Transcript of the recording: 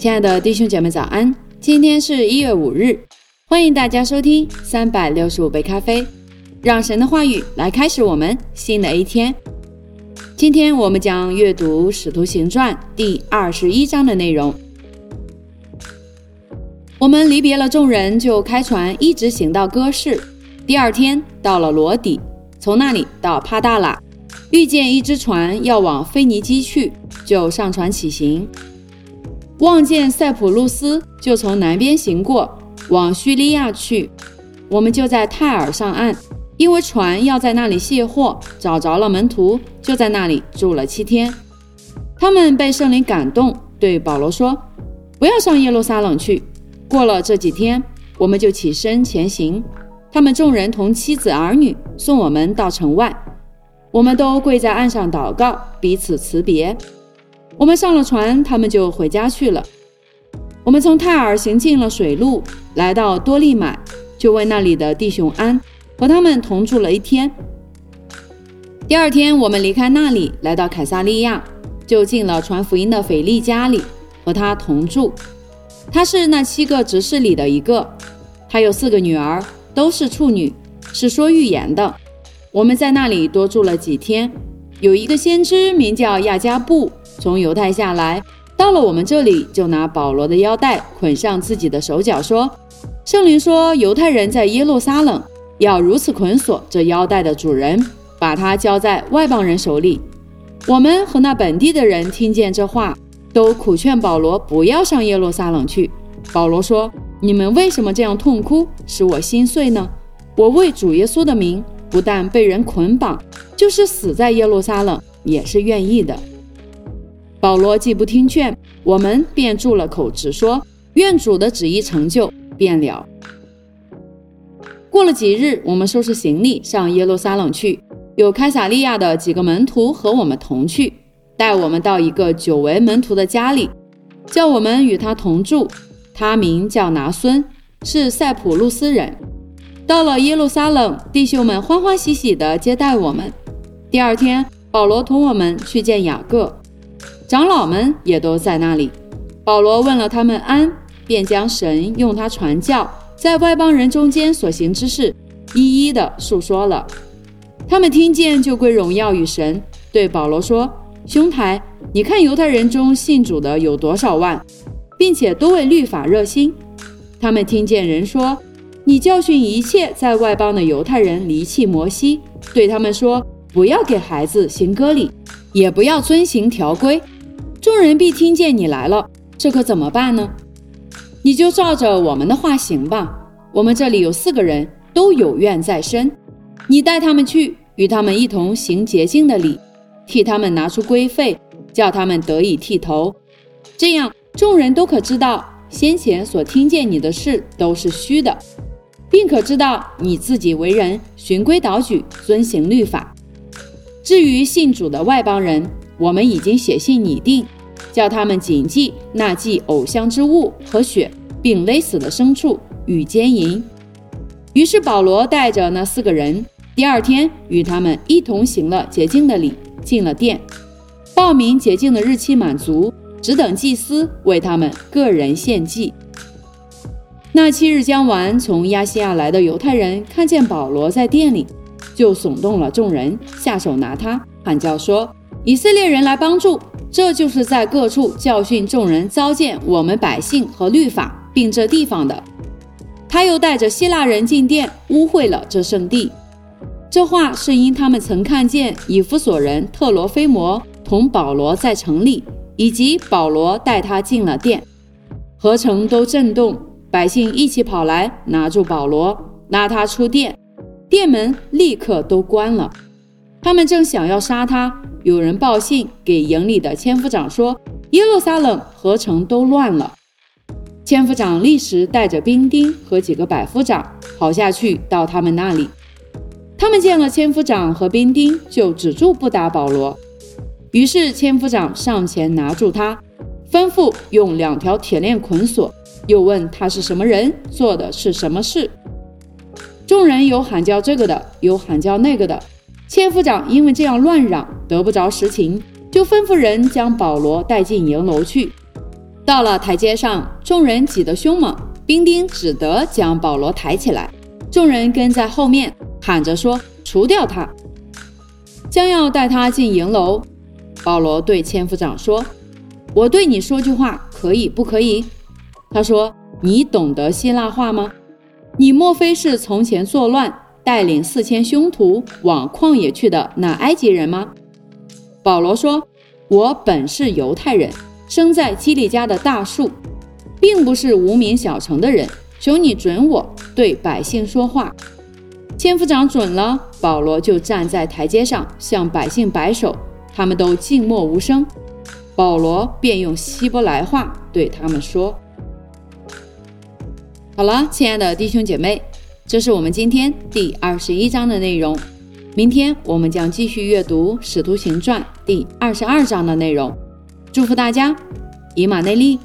亲爱的弟兄姐妹，早安！今天是一月五日，欢迎大家收听三百六十五杯咖啡，让神的话语来开始我们新的一天。今天我们将阅读《使徒行传》第二十一章的内容。我们离别了众人，就开船一直行到哥市。第二天到了罗底，从那里到帕大拉，遇见一只船要往腓尼基去，就上船起行。望见塞浦路斯，就从南边行过，往叙利亚去。我们就在泰尔上岸，因为船要在那里卸货，找着了门徒，就在那里住了七天。他们被圣灵感动，对保罗说：“不要上耶路撒冷去。”过了这几天，我们就起身前行。他们众人同妻子儿女送我们到城外，我们都跪在岸上祷告，彼此辞别。我们上了船，他们就回家去了。我们从泰尔行进了水路，来到多利买，就问那里的弟兄安，和他们同住了一天。第二天，我们离开那里，来到凯撒利亚，就进了传福音的腓力家里，和他同住。他是那七个执事里的一个，他有四个女儿，都是处女，是说预言的。我们在那里多住了几天，有一个先知名叫亚加布。从犹太下来，到了我们这里，就拿保罗的腰带捆上自己的手脚，说：“圣灵说，犹太人在耶路撒冷要如此捆锁这腰带的主人，把他交在外邦人手里。”我们和那本地的人听见这话，都苦劝保罗不要上耶路撒冷去。保罗说：“你们为什么这样痛哭，使我心碎呢？我为主耶稣的名，不但被人捆绑，就是死在耶路撒冷，也是愿意的。”保罗既不听劝，我们便住了口，只说愿主的旨意成就，便了。过了几日，我们收拾行李上耶路撒冷去，有开撒利亚的几个门徒和我们同去，带我们到一个久违门徒的家里，叫我们与他同住。他名叫拿孙，是塞浦路斯人。到了耶路撒冷，弟兄们欢欢喜喜地接待我们。第二天，保罗同我们去见雅各。长老们也都在那里。保罗问了他们安，便将神用他传教在外邦人中间所行之事，一一的述说了。他们听见就归荣耀与神，对保罗说：“兄台，你看犹太人中信主的有多少万，并且都为律法热心。他们听见人说，你教训一切在外邦的犹太人离弃摩西，对他们说，不要给孩子行割礼，也不要遵行条规。”众人必听见你来了，这可怎么办呢？你就照着我们的话行吧。我们这里有四个人都有怨在身，你带他们去，与他们一同行洁净的礼，替他们拿出规费，叫他们得以剃头。这样众人都可知道先前所听见你的事都是虚的，并可知道你自己为人循规蹈矩，遵行律法。至于信主的外邦人，我们已经写信拟定，叫他们谨记那祭偶像之物和血，并勒死的牲畜与奸淫。于是保罗带着那四个人，第二天与他们一同行了洁净的礼，进了殿，报名洁净的日期满足，只等祭司为他们个人献祭。那七日将完，从亚细亚来的犹太人看见保罗在店里，就耸动了众人，下手拿他，喊叫说。以色列人来帮助，这就是在各处教训众人、糟践我们百姓和律法，并这地方的。他又带着希腊人进殿，污秽了这圣地。这话是因他们曾看见以弗所人特罗菲摩同保罗在城里，以及保罗带他进了殿，合城都震动，百姓一起跑来拿住保罗，拉他出殿，殿门立刻都关了。他们正想要杀他。有人报信给营里的千夫长说：“耶路撒冷合城都乱了。”千夫长立时带着兵丁和几个百夫长跑下去到他们那里。他们见了千夫长和兵丁，就止住不打保罗。于是千夫长上前拿住他，吩咐用两条铁链捆锁，又问他是什么人，做的是什么事。众人有喊叫这个的，有喊叫那个的。千夫长因为这样乱嚷，得不着实情，就吩咐人将保罗带进营楼去。到了台阶上，众人挤得凶猛，兵丁只得将保罗抬起来。众人跟在后面喊着说：“除掉他！”将要带他进营楼。保罗对千夫长说：“我对你说句话，可以不可以？”他说：“你懂得希腊话吗？你莫非是从前作乱，带领四千凶徒往旷野去的那埃及人吗？”保罗说：“我本是犹太人，生在基利家的大树，并不是无名小城的人。求你准我对百姓说话。”千夫长准了，保罗就站在台阶上向百姓摆手。他们都静默无声，保罗便用希伯来话对他们说：“好了，亲爱的弟兄姐妹，这是我们今天第二十一章的内容。明天我们将继续阅读《使徒行传》第二十二章的内容。祝福大家，以马内利。”